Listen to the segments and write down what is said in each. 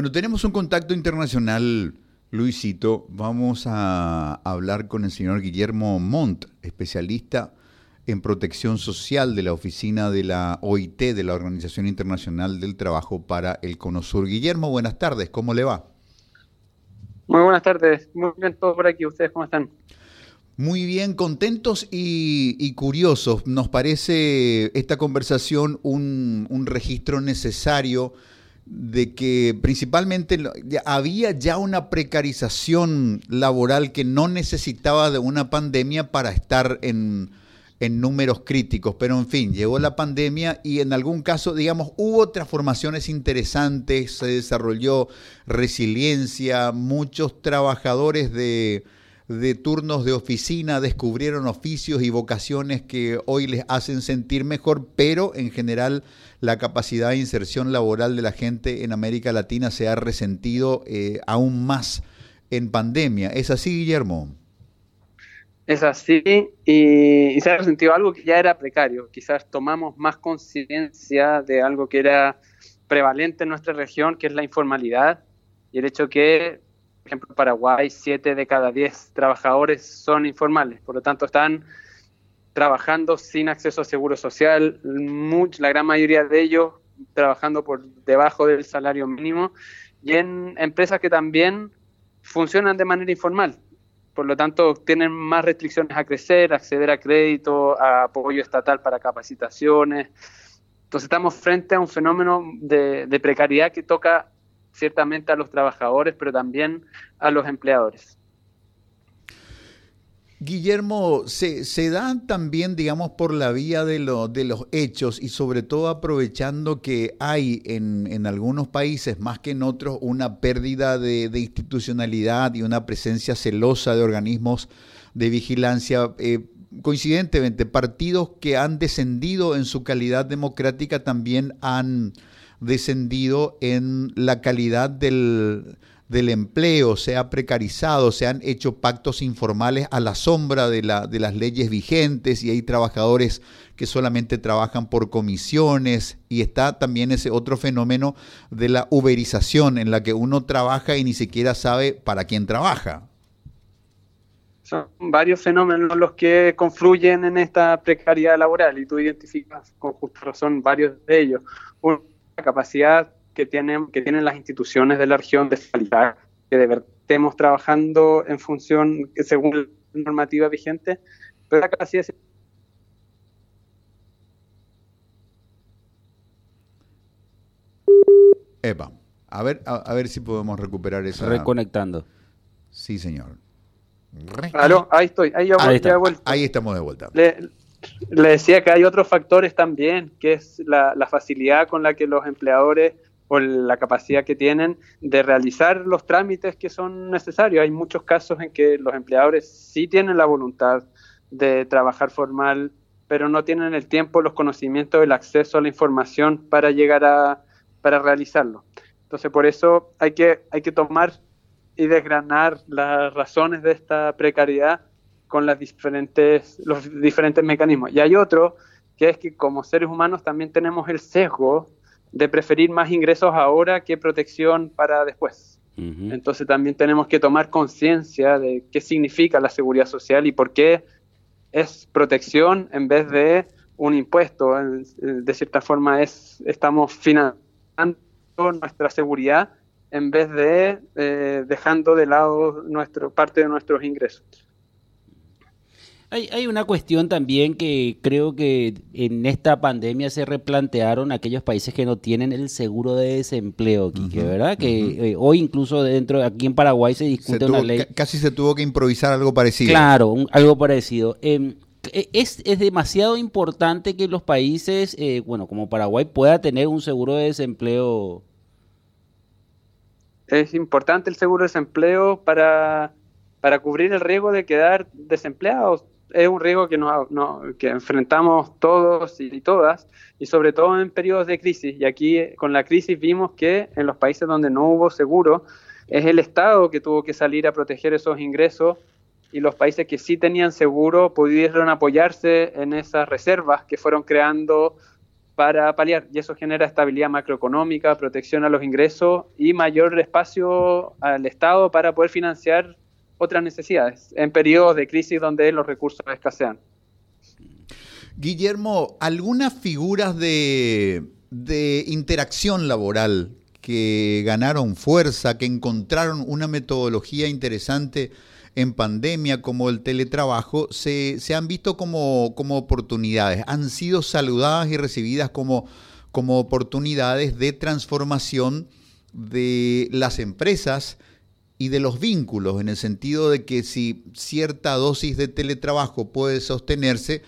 Bueno, tenemos un contacto internacional, Luisito. Vamos a hablar con el señor Guillermo Montt, especialista en protección social de la oficina de la OIT, de la Organización Internacional del Trabajo para el Cono Sur. Guillermo, buenas tardes, ¿cómo le va? Muy buenas tardes, muy bien todo por aquí, ¿ustedes cómo están? Muy bien, contentos y, curiosos. Nos parece esta conversación un, un registro necesario de que principalmente había ya una precarización laboral que no necesitaba de una pandemia para estar en, números críticos, pero en fin, llegó la pandemia y en algún caso, digamos, hubo transformaciones interesantes, se desarrolló resiliencia, muchos trabajadores de, de turnos de oficina descubrieron oficios y vocaciones que hoy les hacen sentir mejor, pero en general la capacidad de inserción laboral de la gente en América Latina se ha resentido eh, aún más en pandemia. ¿Es así, Guillermo? Es así y, se ha resentido algo que ya era precario. Quizás tomamos más conciencia de algo que era prevalente en nuestra región, que es la informalidad y el hecho que por ejemplo, Paraguay, 7 de cada 10 trabajadores son informales, por lo tanto están trabajando sin acceso a seguro social, la gran mayoría de ellos trabajando por debajo del salario mínimo y en empresas que también funcionan de manera informal. Por lo tanto, tienen más restricciones a crecer, acceder a crédito, a apoyo estatal para capacitaciones. Entonces estamos frente a un fenómeno de, de precariedad que toca ciertamente a los trabajadores, pero también a los empleadores. Guillermo, se, se dan también, digamos, por la vía de, de los hechos y sobre todo aprovechando que hay en, en, algunos países, más que en otros, una pérdida de, institucionalidad y una presencia celosa de organismos de vigilancia. Eh, coincidentemente, partidos que han descendido en su calidad democrática también han descendido en la calidad del, empleo, se ha precarizado, se han hecho pactos informales a la sombra de, la, de las leyes vigentes y hay trabajadores que solamente trabajan por comisiones y está también ese otro fenómeno de la uberización en la que uno trabaja y ni siquiera sabe para quién trabaja. Son varios fenómenos los que confluyen en esta precariedad laboral y tú identificas con justa razón varios de ellos capacidad que tienen, que tienen las instituciones de la región de facilitar que estemos trabajando en función, según la normativa vigente, pero de Epa, a ver, a, ver si podemos recuperar esa. Reconectando. Sí, señor. ahí estoy, ahí, ahí, estamos de vuelta. Le decía que hay otros factores también, que es la, facilidad con la que los empleadores o la capacidad que tienen de realizar los trámites que son necesarios. Hay muchos casos en que los empleadores sí tienen la voluntad de trabajar formal, pero no tienen el tiempo, los conocimientos, el acceso a la información para llegar a para realizarlo. Entonces, por eso hay que, hay que tomar y desgranar las razones de esta precariedad con las diferentes, los diferentes mecanismos. Y hay otro que es que como seres humanos también tenemos el sesgo de preferir más ingresos ahora que protección para después. Entonces también tenemos que tomar conciencia de qué significa la seguridad social y por qué es protección en vez de un impuesto. De cierta forma es estamos financiando nuestra seguridad en vez de eh, dejando de lado nuestro, parte de nuestros ingresos. Hay, una cuestión también que creo que en esta pandemia se replantearon aquellos países que no tienen el seguro de desempleo, ¿verdad? Que eh, hoy incluso dentro, aquí en Paraguay se discute una ley. Casi se tuvo que improvisar algo parecido. Claro, algo parecido. Em, e, es, es, demasiado importante que los países, eh, bueno, como Paraguay, pueda tener un seguro de desempleo. Es importante el seguro de desempleo para, para cubrir el riesgo de quedar desempleados es un riesgo que, nos, que enfrentamos todos y todas, y sobre todo en periodos de crisis. Y aquí con la crisis vimos que en los países donde no hubo seguro, es el Estado que tuvo que salir a proteger esos ingresos y los países que sí tenían seguro pudieron apoyarse en esas reservas que fueron creando para paliar y eso genera estabilidad macroeconómica, protección a los ingresos y mayor espacio al Estado para poder financiar otras necesidades en periodos de crisis donde los recursos escasean. Guillermo, ¿algunas figuras de, de interacción laboral que ganaron fuerza, que encontraron una metodología interesante en pandemia como el teletrabajo se, han visto como, como, oportunidades, han sido saludadas y recibidas como, como oportunidades de transformación de las empresas y de los vínculos, en el sentido de que si cierta dosis de teletrabajo puede sostenerse,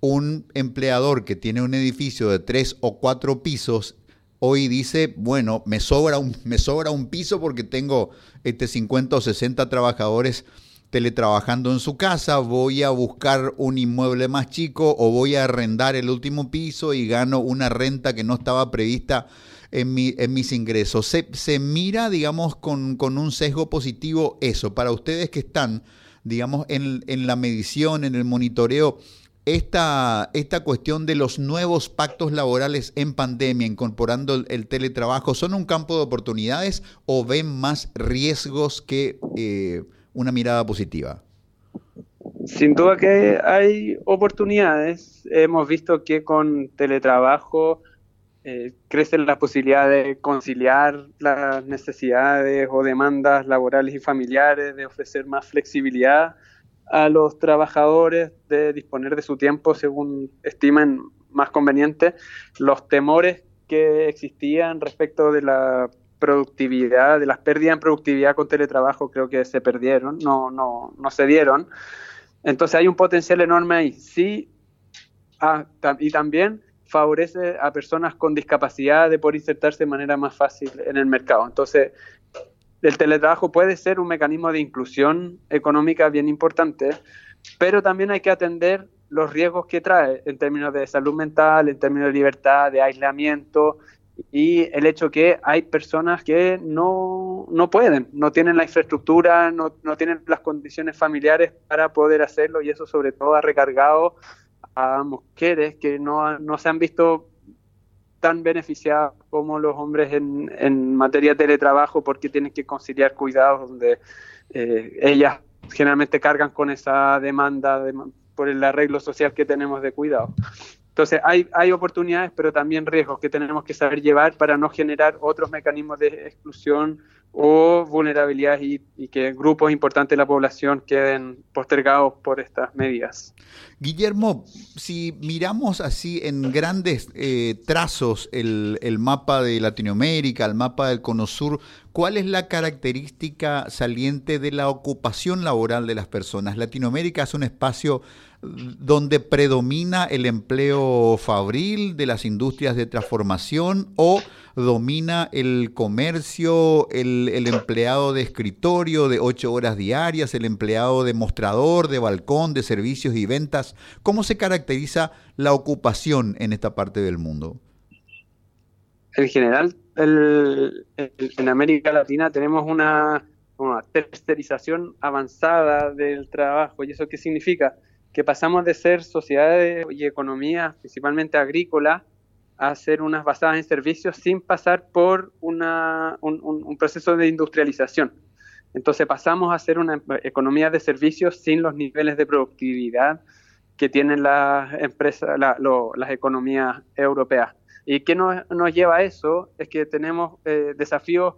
un empleador que tiene un edificio de tres o cuatro pisos hoy dice, bueno, me sobra un, me sobra un piso porque tengo este 50 o 60 trabajadores teletrabajando en su casa, voy a buscar un inmueble más chico o voy a arrendar el último piso y gano una renta que no estaba prevista en, mi, en mis ingresos. Se, mira, digamos, con, un sesgo positivo eso. Para ustedes que están, digamos, en, en la medición, en el monitoreo, esta, esta, cuestión de los nuevos pactos laborales en pandemia, incorporando el, teletrabajo, ¿son un campo de oportunidades o ven más riesgos que eh, una mirada positiva? Sin duda que hay oportunidades. Hemos visto que con teletrabajo eh, crecen las posibilidades de conciliar las necesidades o demandas laborales y familiares, de ofrecer más flexibilidad a los trabajadores, de disponer de su tiempo según estimen más conveniente. Los temores que existían respecto de la productividad, de las pérdidas en productividad con teletrabajo, creo que se perdieron, no, no, no se dieron. Entonces hay un potencial enorme ahí. Sí, ah, y también favorece a personas con discapacidad de poder insertarse de manera más fácil en el mercado. Entonces, el teletrabajo puede ser un mecanismo de inclusión económica bien importante, pero también hay que atender los riesgos que trae en términos de salud mental, en términos de libertad, de aislamiento, y el hecho que hay personas que no, no pueden, no tienen la infraestructura, no, no, tienen las condiciones familiares para poder hacerlo y eso sobre todo ha recargado a mujeres que no, no se han visto tan beneficiadas como los hombres en, en materia de teletrabajo porque tienen que conciliar cuidados donde eh, ellas generalmente cargan con esa demanda por el arreglo social que tenemos de cuidado. Entonces, hay, hay oportunidades, pero también riesgos que tenemos que saber llevar para no generar otros mecanismos de exclusión o vulnerabilidades y, que grupos importantes de la población queden postergados por estas medidas. Guillermo, si miramos así en grandes eh, trazos el, el, mapa de Latinoamérica, el mapa del Cono Sur, ¿cuál es la característica saliente de la ocupación laboral de las personas? Latinoamérica es un espacio donde predomina el empleo fabril de las industrias de transformación o domina el comercio, el, empleado de escritorio de ocho horas diarias, el empleado de mostrador, de balcón, de servicios y ventas. ¿Cómo se caracteriza la ocupación en esta parte del mundo? En general, en América Latina tenemos una, una tercerización avanzada del trabajo. ¿Y eso qué significa? que pasamos de ser sociedades y economías principalmente agrícolas a ser unas basadas en servicios sin pasar por una, un, proceso de industrialización. Entonces pasamos a ser una economía de servicios sin los niveles de productividad que tienen las empresas, las economías europeas. ¿Y qué nos, nos, lleva a eso? Es que tenemos eh, desafíos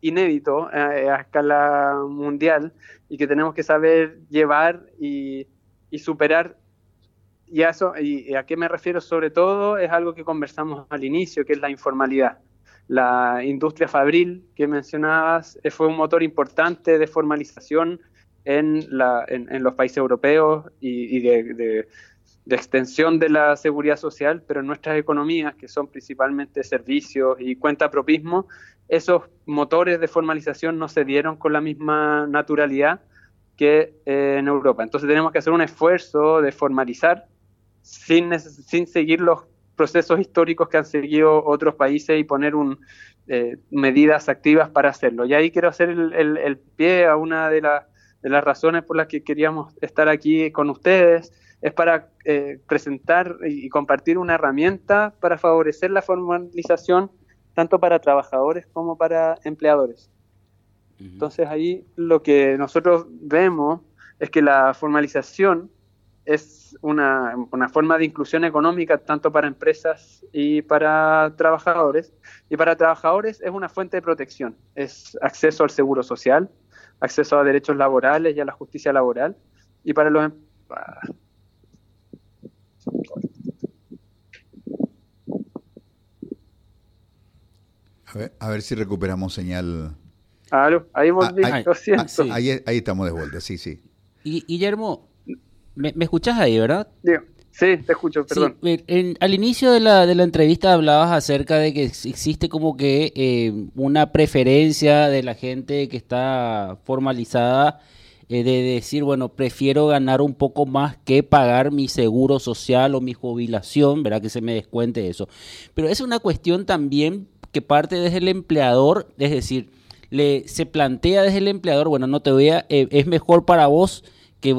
inéditos eh, a escala mundial y que tenemos que saber llevar y y superar, y a, eso, y a qué me refiero sobre todo, es algo que conversamos al inicio, que es la informalidad. La industria fabril que mencionabas eh, fue un motor importante de formalización en, la, en, los países europeos y, de, de, extensión de la seguridad social, pero en nuestras economías, que son principalmente servicios y cuenta propismo, esos motores de formalización no se dieron con la misma naturalidad que eh, en Europa. Entonces tenemos que hacer un esfuerzo de formalizar sin, sin seguir los procesos históricos que han seguido otros países y poner eh, medidas activas para hacerlo. Y ahí quiero hacer el, pie a una de, las razones por las que queríamos estar aquí con ustedes, es para eh, presentar y compartir una herramienta para favorecer la formalización tanto para trabajadores como para empleadores. Entonces ahí lo que nosotros vemos es que la formalización es una, una, forma de inclusión económica tanto para empresas y para trabajadores. Y para trabajadores es una fuente de protección, es acceso al seguro social, acceso a derechos laborales y a la justicia laboral. Y para los... a ver, a ver si recuperamos señal. ahí volví, ah, ah, ahí, ahí, estamos de vuelta, sí, sí. Y, Guillermo, ¿me, ¿me escuchas ahí, verdad? Sí, te escucho, perdón. al inicio de la, de la entrevista hablabas acerca de que existe como que eh, una preferencia de la gente que está formalizada eh, de decir, bueno, prefiero ganar un poco más que pagar mi seguro social o mi jubilación, ¿verdad? Que se me descuente eso. Pero es una cuestión también que parte desde el empleador, es decir, le, se plantea desde el empleador, bueno, no te voy a, eh, es mejor para vos que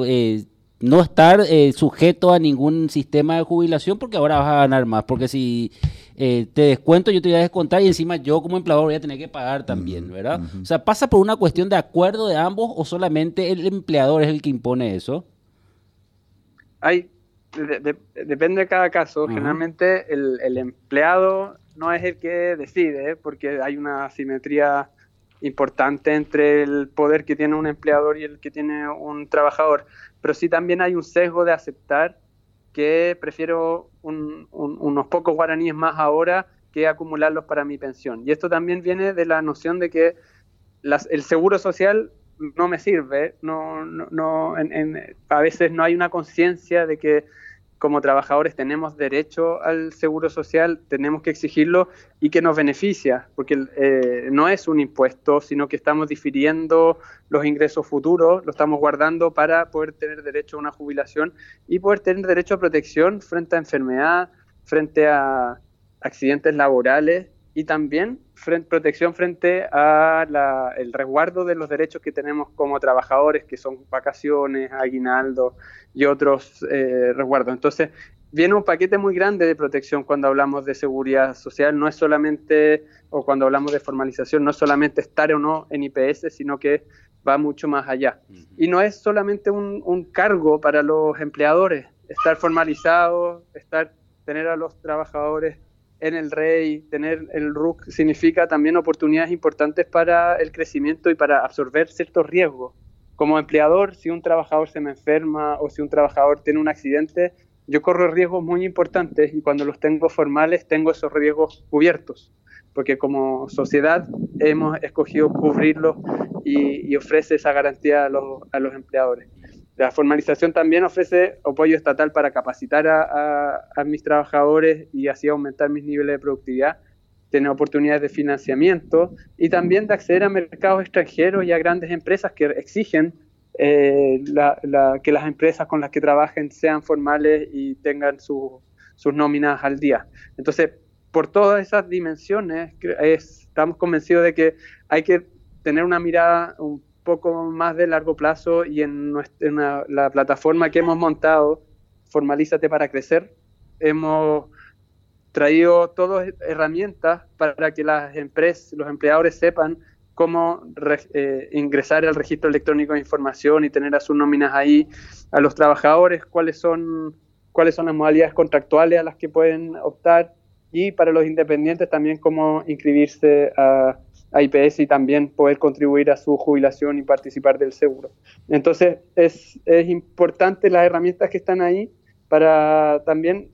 no estar eh, sujeto a ningún sistema de jubilación porque ahora vas a ganar más. Porque si eh, te descuento, yo te voy a descontar y encima yo como empleador voy a tener que pagar también, ¿verdad? O sea, ¿pasa por una cuestión de acuerdo de ambos o solamente el empleador es el que impone eso? Hay, depende de cada caso. Generalmente el, el, empleado no es el que decide porque hay una asimetría importante entre el poder que tiene un empleador y el que tiene un trabajador pero sí también hay un sesgo de aceptar que prefiero unos pocos guaraníes más ahora que acumularlos para mi pensión. Y esto también viene de la noción de que el seguro social no me sirve, no, no, a veces no hay una conciencia de que como trabajadores tenemos derecho al seguro social, tenemos que exigirlo y que nos beneficia, porque eh, no es un impuesto, sino que estamos difiriendo los ingresos futuros, lo estamos guardando para poder tener derecho a una jubilación y poder tener derecho a protección frente a enfermedad, frente a accidentes laborales y también protección frente a el resguardo de los derechos que tenemos como trabajadores, que son vacaciones, aguinaldo y otros eh, resguardos. Entonces, viene un paquete muy grande de protección cuando hablamos de seguridad social, no es solamente, o cuando hablamos de formalización, no es solamente estar o no en IPS, sino que va mucho más allá. Y no es solamente un, un cargo para los empleadores, estar formalizado, estar, tener a los trabajadores en el REI, tener el RUC significa también oportunidades importantes para el crecimiento y para absorber ciertos riesgos. Como empleador, si un trabajador se me enferma o si un trabajador tiene un accidente, yo corro riesgos muy importantes y cuando los tengo formales tengo esos riesgos cubiertos, porque como sociedad hemos escogido cubrirlos y, ofrece esa garantía a los, a los empleadores. La formalización también ofrece apoyo estatal para capacitar a, mis trabajadores y así aumentar mis niveles de productividad, tener oportunidades de financiamiento y también de acceder a mercados extranjeros y a grandes empresas que exigen eh, que las empresas con las que trabajen sean formales y tengan sus nóminas al día. Entonces, por todas esas dimensiones, estamos convencidos de que hay que tener una mirada un poco más de largo plazo y en, nuestra, la plataforma que hemos montado, Formalízate para Crecer, hemos traído todas herramientas para que las empresas, los empleadores sepan cómo eh, ingresar al registro electrónico de información y tener a sus nóminas ahí, a los trabajadores, cuáles son, cuáles son las modalidades contractuales a las que pueden optar y para los independientes también cómo inscribirse a, a IPS y también poder contribuir a su jubilación y participar del seguro. Entonces, es, es importante las herramientas que están ahí para también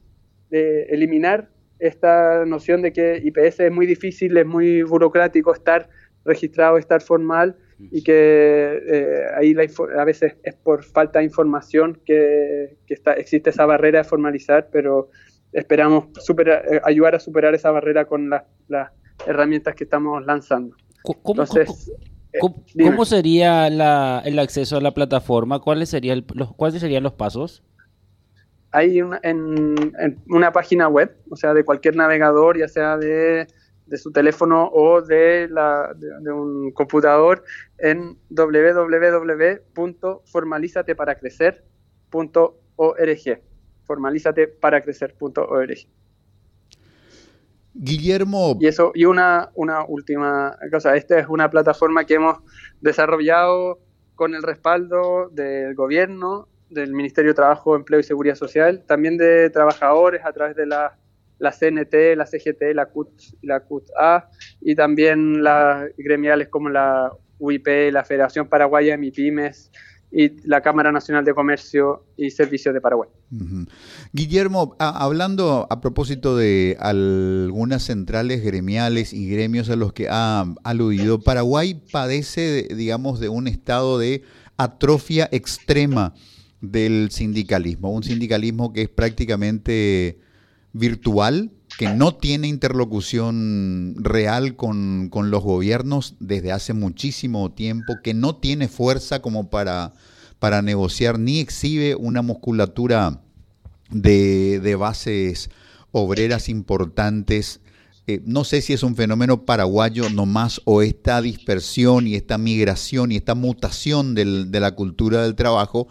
eh, eliminar esta noción de que IPS es muy difícil, es muy burocrático estar registrado, estar formal y que eh, ahí a veces es por falta de información que, que está, existe esa barrera de formalizar, pero esperamos eh, ayudar a superar esa barrera con las la herramientas que estamos lanzando. ¿Cómo, eh, sería el acceso a la plataforma? ¿Cuáles serían los, ¿Cuáles serían los pasos? Hay una, en, una página web, o sea, de cualquier navegador, ya sea de, su teléfono o de, la, de, un computador, en www.formalizateparacrecer.org. Formalízate para crecer.org. Guillermo. Y eso, y una, una última cosa, esta es una plataforma que hemos desarrollado con el respaldo del gobierno, del Ministerio de Trabajo, Empleo y Seguridad Social, también de trabajadores a través de la, la CNT, la CGT, la CUT, la CUT-A y también las gremiales como la UIP, la Federación Paraguaya de MIPIMES, y la Cámara Nacional de Comercio y Servicios de Paraguay. Guillermo, hablando a propósito de algunas centrales gremiales y gremios a los que ha aludido, Paraguay padece, digamos, de un estado de atrofia extrema del sindicalismo, un sindicalismo que es prácticamente virtual, que no tiene interlocución real con, los gobiernos desde hace muchísimo tiempo, que no tiene fuerza como para, para negociar, ni exhibe una musculatura de, bases obreras importantes. Eh, no sé si es un fenómeno paraguayo nomás o esta dispersión y esta migración y esta mutación de la cultura del trabajo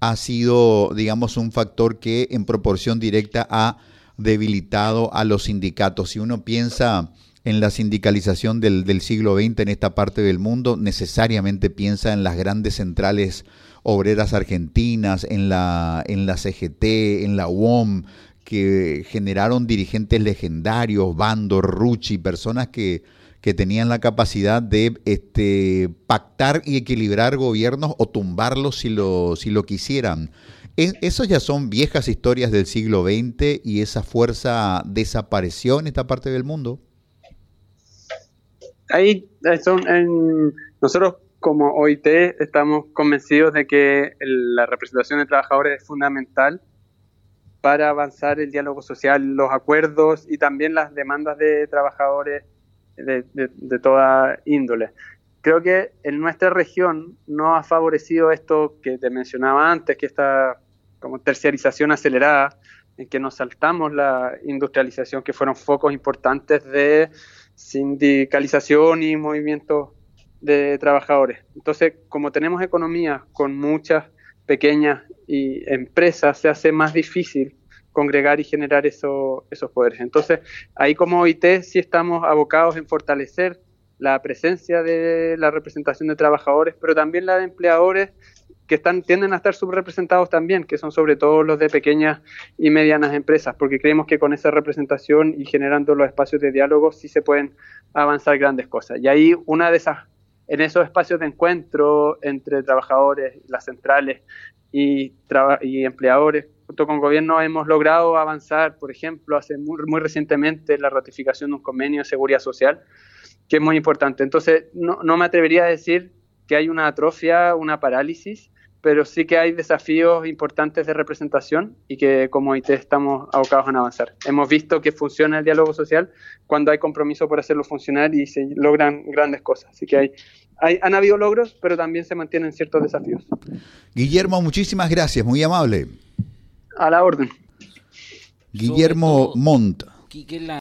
ha sido, digamos, un factor que en proporción directa ha debilitado a los sindicatos. Si uno piensa en la sindicalización del, del, siglo XX en esta parte del mundo, necesariamente piensa en las grandes centrales obreras argentinas, en la, en la CGT, en la UOM, que generaron dirigentes legendarios, Bando, Rucci, personas que, que tenían la capacidad de este, pactar y equilibrar gobiernos o tumbarlos si lo, si lo quisieran. Esos ya son viejas historias del siglo XX y esa fuerza desapareció en esta parte del mundo. Ahí son nosotros como OIT estamos convencidos de que la representación de trabajadores es fundamental para avanzar el diálogo social, los acuerdos y también las demandas de trabajadores de, de toda índole. Creo que en nuestra región no ha favorecido esto que te mencionaba antes, que esta como terciarización acelerada, en que nos saltamos la industrialización, que fueron focos importantes de sindicalización y movimientos de trabajadores. Entonces, como tenemos economías con muchas pequeñas y empresas, se hace más difícil congregar y generar eso, esos poderes. Entonces, ahí como OIT sí estamos abocados en fortalecer la presencia de la representación de trabajadores, pero también la de empleadores que están, tienden a estar subrepresentados también, que son sobre todo los de pequeñas y medianas empresas, porque creemos que con esa representación y generando los espacios de diálogo sí se pueden avanzar grandes cosas. Y ahí una de esas, en esos espacios de encuentro entre trabajadores, las centrales y, y empleadores, junto con gobierno hemos logrado avanzar, por ejemplo, hace muy, recientemente la ratificación de un convenio de seguridad social, que es muy importante. Entonces, no me atrevería a decir que hay una atrofia, una parálisis, pero sí que hay desafíos importantes de representación y que como IT estamos abocados a avanzar. Hemos visto que funciona el diálogo social cuando hay compromiso por hacerlo funcionar y se logran grandes cosas. Así que hay, hay han habido logros, pero también se mantienen ciertos desafíos. Guillermo, muchísimas gracias, muy amable. A la orden. Guillermo Montt.